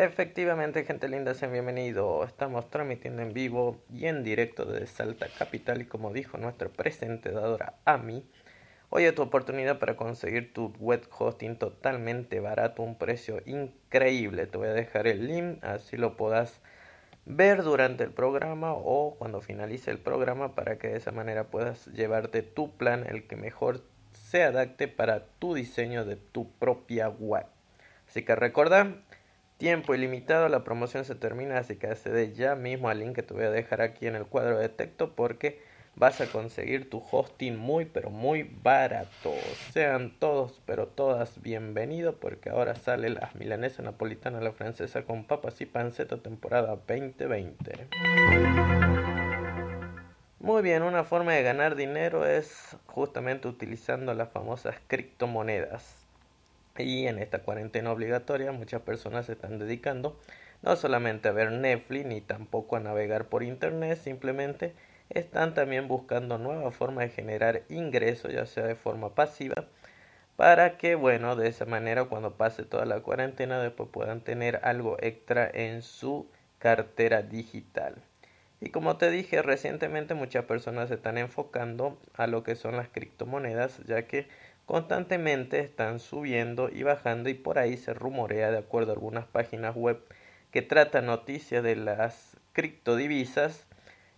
Efectivamente, gente linda, sean bienvenidos. Estamos transmitiendo en vivo y en directo desde Salta Capital y como dijo nuestra presentadora Ami, hoy es tu oportunidad para conseguir tu web hosting totalmente barato, un precio increíble. Te voy a dejar el link, así lo puedas ver durante el programa o cuando finalice el programa para que de esa manera puedas llevarte tu plan, el que mejor se adapte para tu diseño de tu propia web. Así que recuerda, tiempo ilimitado, la promoción se termina, así que accede ya mismo al link que te voy a dejar aquí en el cuadro de texto porque vas a conseguir tu hosting muy pero muy barato. Sean todos pero todas bienvenidos porque ahora sale la milanesa napolitana la francesa con papas y panceta temporada 2020. Muy bien, una forma de ganar dinero es justamente utilizando las famosas criptomonedas. Y en esta cuarentena obligatoria muchas personas se están dedicando no solamente a ver Netflix ni tampoco a navegar por internet, simplemente están también buscando nuevas formas de generar ingresos, ya sea de forma pasiva, para que, bueno, de esa manera cuando pase toda la cuarentena después puedan tener algo extra en su cartera digital. Y como te dije recientemente muchas personas se están enfocando a lo que son las criptomonedas, ya que constantemente están subiendo y bajando y por ahí se rumorea de acuerdo a algunas páginas web que tratan noticias de las criptodivisas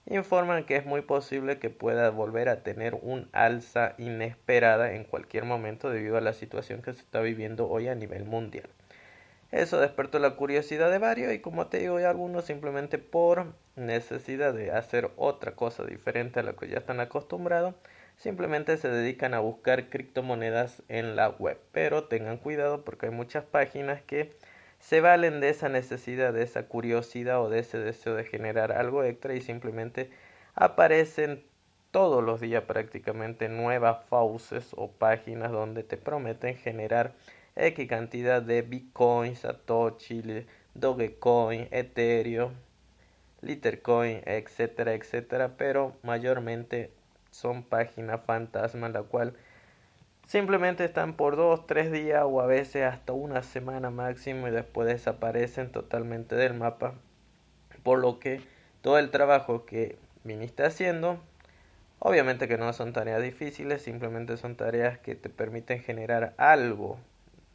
informan que es muy posible que pueda volver a tener un alza inesperada en cualquier momento debido a la situación que se está viviendo hoy a nivel mundial. Eso despertó la curiosidad de varios y como te digo, algunos simplemente por necesidad de hacer otra cosa diferente a lo que ya están acostumbrados, simplemente se dedican a buscar criptomonedas en la web. Pero tengan cuidado porque hay muchas páginas que se valen de esa necesidad, de esa curiosidad o de ese deseo de generar algo extra y simplemente aparecen todos los días prácticamente nuevas fauces o páginas donde te prometen generar X cantidad de Bitcoin, Satoshi, Dogecoin, Ethereum, Litercoin, etcétera, etcétera, pero mayormente son páginas fantasmas, la cual simplemente están por dos, tres días o a veces hasta una semana máximo y después desaparecen totalmente del mapa, por lo que todo el trabajo que viniste haciendo, obviamente que no son tareas difíciles, simplemente son tareas que te permiten generar algo,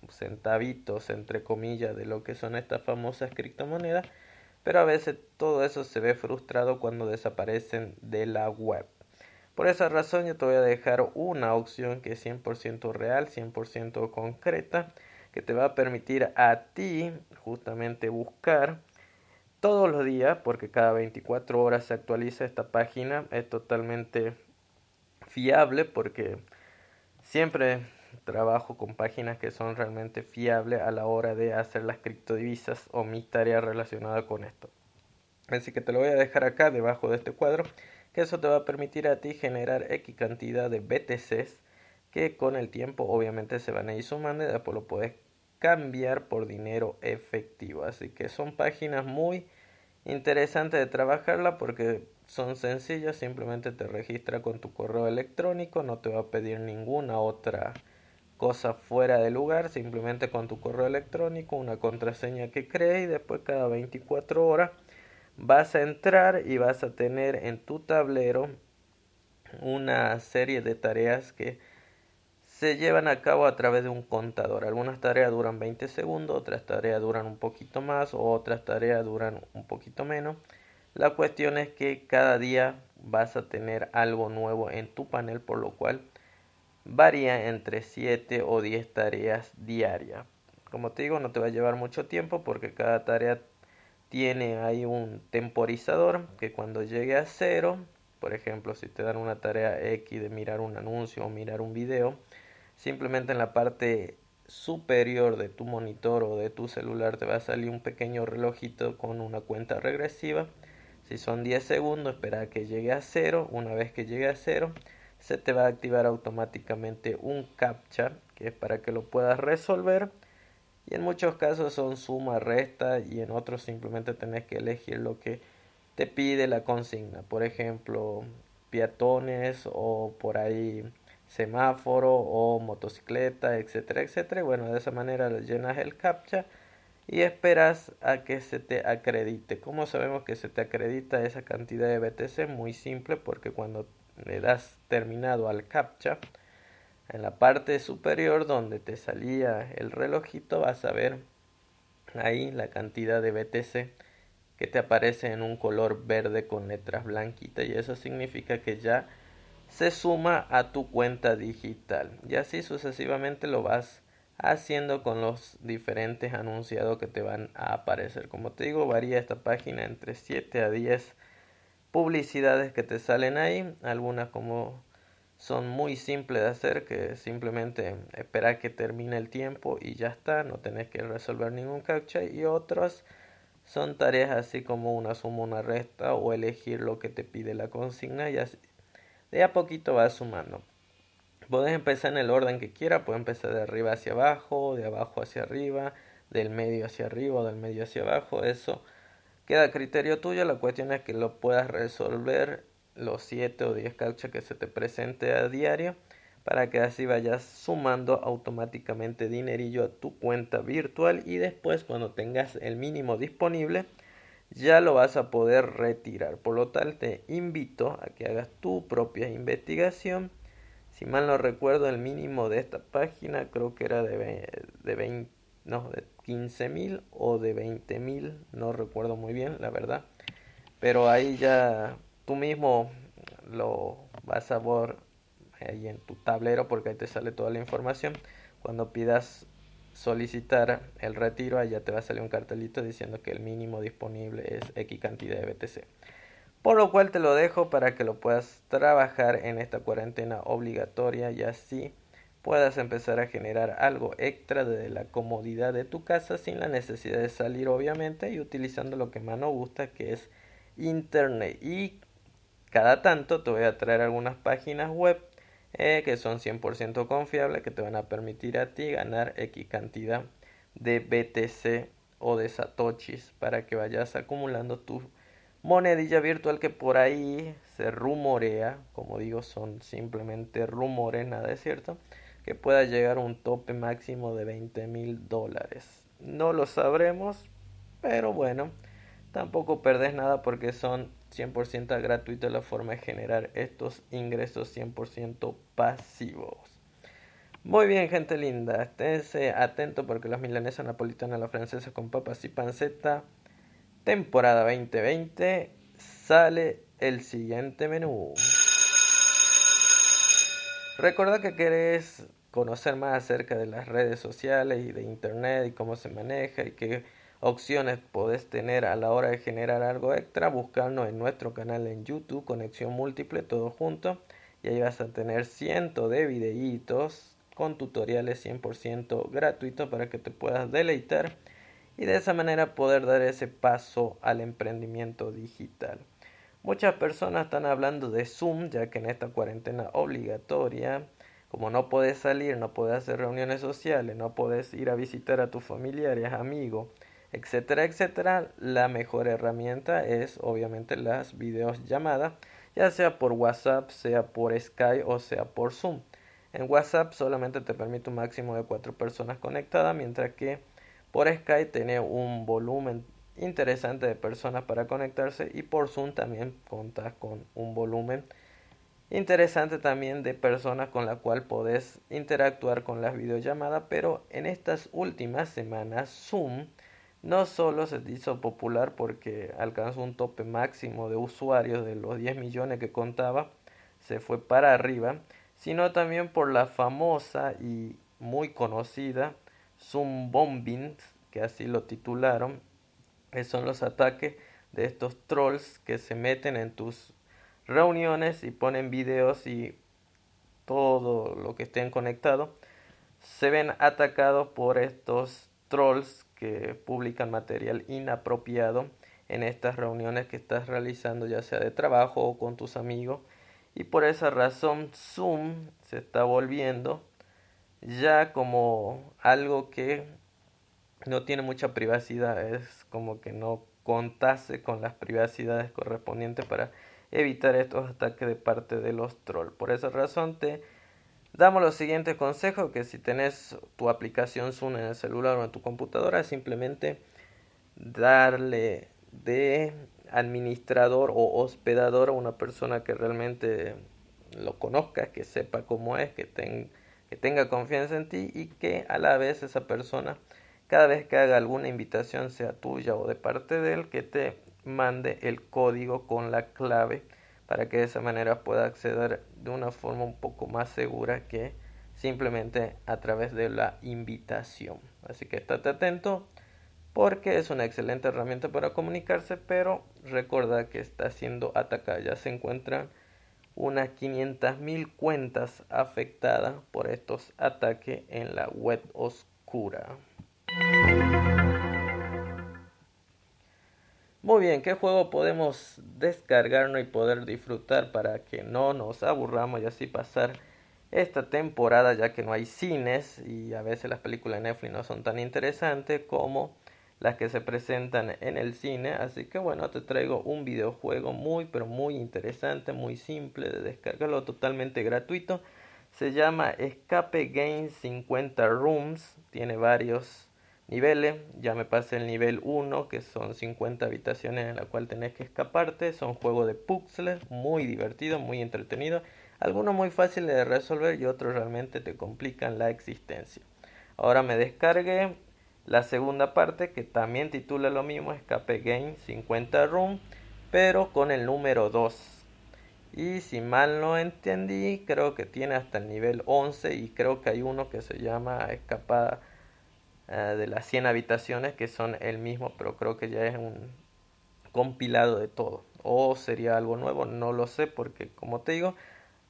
centavitos entre comillas de lo que son estas famosas criptomonedas, pero a veces todo eso se ve frustrado cuando desaparecen de la web. Por esa razón yo te voy a dejar una opción que es 100% real, 100% concreta, que te va a permitir a ti justamente buscar todos los días, porque cada 24 horas se actualiza esta página, es totalmente fiable porque siempre trabajo con páginas que son realmente fiables a la hora de hacer las criptodivisas o mi tarea relacionada con esto. Así que te lo voy a dejar acá debajo de este cuadro que eso te va a permitir a ti generar X cantidad de BTCs que con el tiempo obviamente se van a ir sumando y después lo puedes cambiar por dinero efectivo. Así que son páginas muy interesantes de trabajarla porque son sencillas, simplemente te registra con tu correo electrónico, no te va a pedir ninguna otra cosa fuera de lugar, simplemente con tu correo electrónico, una contraseña que crees y después cada 24 horas vas a entrar y vas a tener en tu tablero una serie de tareas que se llevan a cabo a través de un contador. Algunas tareas duran 20 segundos, otras tareas duran un poquito más otras tareas duran un poquito menos. La cuestión es que cada día vas a tener algo nuevo en tu panel, por lo cual varía entre 7 o 10 tareas diarias. Como te digo, no te va a llevar mucho tiempo porque cada tarea tiene ahí un temporizador que cuando llegue a cero, por ejemplo, si te dan una tarea X de mirar un anuncio o mirar un video, simplemente en la parte superior de tu monitor o de tu celular te va a salir un pequeño relojito con una cuenta regresiva. Si son 10 segundos, espera a que llegue a cero. Una vez que llegue a cero, se te va a activar automáticamente un captcha que es para que lo puedas resolver y en muchos casos son suma, resta y en otros simplemente tenés que elegir lo que te pide la consigna. Por ejemplo, peatones o por ahí semáforo o motocicleta, etcétera, etcétera. Bueno, de esa manera llenas el captcha y esperas a que se te acredite. ¿Cómo sabemos que se te acredita esa cantidad de BTC? Muy simple porque cuando le das terminado al captcha, en la parte superior donde te salía el relojito vas a ver ahí la cantidad de BTC que te aparece en un color verde con letras blanquitas y eso significa que ya se suma a tu cuenta digital y así sucesivamente lo vas haciendo con los diferentes anunciados que te van a aparecer. Como te digo, varía esta página entre 7 a 10 publicidades que te salen ahí, algunas como son muy simples de hacer, que simplemente esperar que termine el tiempo y ya está, no tenés que resolver ningún captcha y otras son tareas así como una suma, una resta o elegir lo que te pide la consigna y así de a poquito vas sumando. Puedes empezar en el orden que quieras, puedes empezar de arriba hacia abajo, de abajo hacia arriba, del medio hacia arriba del medio hacia abajo. Eso queda a criterio tuyo. La cuestión es que lo puedas resolver los 7 o 10 cauchas que se te presente a diario para que así vayas sumando automáticamente dinerillo a tu cuenta virtual y después cuando tengas el mínimo disponible ya lo vas a poder retirar. Por lo tal te invito a que hagas tu propia investigación si mal no recuerdo, el mínimo de esta página creo que era de, de 20, no, de 15 mil o de 20 mil, no recuerdo muy bien, la verdad. Pero ahí ya tú mismo lo vas a ver ahí en tu tablero porque ahí te sale toda la información. Cuando pidas solicitar el retiro, ya te va a salir un cartelito diciendo que el mínimo disponible es X cantidad de BTC. Por lo cual te lo dejo para que lo puedas trabajar en esta cuarentena obligatoria y así puedas empezar a generar algo extra desde la comodidad de tu casa sin la necesidad de salir obviamente y utilizando lo que más nos gusta que es internet y cada tanto te voy a traer algunas páginas web eh, que son 100% confiables que te van a permitir a ti ganar X cantidad de BTC o de satoshis para que vayas acumulando tu monedilla virtual que por ahí se rumorea, como digo, son simplemente rumores, nada es cierto, que pueda llegar a un tope máximo de 20 mil dólares. No lo sabremos, pero bueno, tampoco perdés nada porque son 100% gratuitos la forma de generar estos ingresos 100% pasivos. Muy bien, gente linda, esténse atento porque las milanesas napolitanas, la francesa con papas y panceta temporada 2020 sale el siguiente menú. Recuerda que querés conocer más acerca de las redes sociales y de internet y cómo se maneja y qué opciones podés tener a la hora de generar algo extra, buscarnos en nuestro canal en YouTube, Conexión Múltiple, todo junto, y ahí vas a tener cientos de videitos con tutoriales 100% gratuitos para que te puedas deleitar y de esa manera poder dar ese paso al emprendimiento digital. Muchas personas están hablando de Zoom, ya que en esta cuarentena obligatoria, como no puedes salir, no puedes hacer reuniones sociales, no puedes ir a visitar a tus familiares, amigos, etcétera, etcétera, la mejor herramienta es obviamente las videollamadas, ya sea por WhatsApp, sea por Skype o sea por Zoom. En WhatsApp solamente te permite un máximo de cuatro personas conectadas, mientras que por Skype tiene un volumen interesante de personas para conectarse y por Zoom también contas con un volumen interesante también de personas con la cual podés interactuar con las videollamadas, pero en estas últimas semanas Zoom no solo se hizo popular porque alcanzó un tope máximo de usuarios de los 10 millones que contaba, se fue para arriba, sino también por la famosa y muy conocida Zoom bombing, que así lo titularon, son los ataques de estos trolls que se meten en tus reuniones y ponen videos y todo lo que estén conectado. Se ven atacados por estos trolls que publican material inapropiado en estas reuniones que estás realizando ya sea de trabajo o con tus amigos y por esa razón Zoom se está volviendo ya como algo que no tiene mucha privacidad, es como que no contase con las privacidades correspondientes para evitar estos ataques de parte de los trolls. Por esa razón te Damos los siguientes consejos que si tenés tu aplicación Zoom en el celular o en tu computadora, simplemente darle de administrador o hospedador a una persona que realmente lo conozca, que sepa cómo es, que, que tenga confianza en ti y que a la vez esa persona, cada vez que haga alguna invitación, sea tuya o de parte de él, que te mande el código con la clave para que de esa manera pueda acceder de una forma un poco más segura que simplemente a través de la invitación. Así que estate atento porque es una excelente herramienta para comunicarse, pero recuerda que está siendo atacada. Ya se encuentran unas 500.000 cuentas afectadas por estos ataques en la web oscura. Bien, ¿qué juego podemos descargarnos y poder disfrutar para que no nos aburramos y así pasar esta temporada ya que no hay cines y a veces las películas de Netflix no son tan interesantes como las que se presentan en el cine? Así que bueno, te traigo un videojuego muy pero muy interesante, muy simple de descargarlo, totalmente gratuito. Se llama Escape Game 50 Rooms, tiene varios niveles. Ya me pasé el nivel 1, que son 50 habitaciones en la cual tenés que escaparte. Son juegos de puzzles, muy divertidos, muy entretenidos. Algunos muy fáciles de resolver y otros realmente te complican la existencia. Ahora me descargué la segunda parte que también titula lo mismo, Escape Game 50 Room, pero con el número 2. Y si mal no entendí, creo que tiene hasta el nivel 11 y creo que hay uno que se llama Escapada eh, de las 100 habitaciones que son el mismo, pero creo que ya es un compilado de todo. O sería algo nuevo, no lo sé porque como te digo,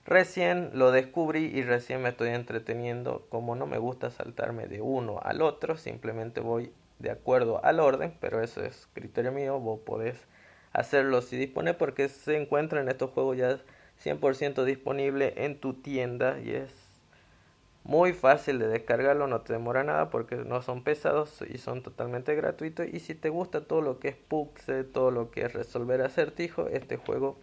recién lo descubrí y recién me estoy entreteniendo. Como no me gusta saltarme de uno al otro, simplemente voy de acuerdo al orden, pero eso es criterio mío, vos podés hacerlo si dispone porque se encuentra en estos juegos ya 100% disponible en tu tienda y es muy fácil de descargarlo, no te demora nada porque no son pesados y son totalmente gratuitos. Y si te gusta todo lo que es puzzle, todo lo que es resolver acertijos, este juego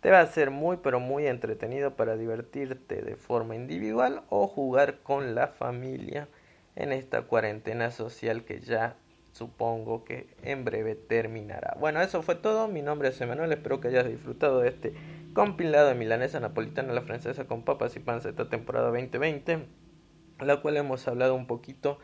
te va a ser muy pero muy entretenido para divertirte de forma individual o jugar con la familia en esta cuarentena social que ya supongo que en breve terminará. Bueno, eso fue todo. Mi nombre es Emanuel. Espero que hayas disfrutado de este compilado de milanesa napolitana la francesa con papas y panza esta temporada 2020, la cual hemos hablado un poquito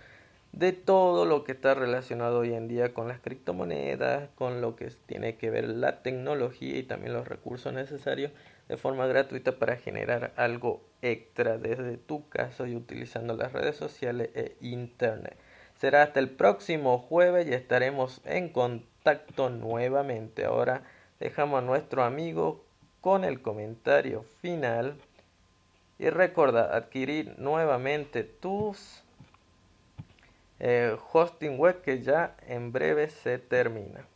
de todo lo que está relacionado hoy en día con las criptomonedas, con lo que tiene que ver la tecnología y también los recursos necesarios de forma gratuita para generar algo extra desde tu casa y utilizando las redes sociales e internet. Será hasta el próximo jueves y estaremos en contacto nuevamente. Ahora dejamos a nuestro amigo con el comentario final. Y recuerda adquirir nuevamente tus eh, hosting web que ya en breve se termina.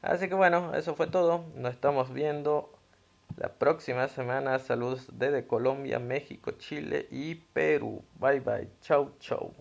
Así que bueno, eso fue todo. Nos estamos viendo la próxima semana. Saludos desde Colombia, México, Chile y Perú. Bye bye. Chau, chau.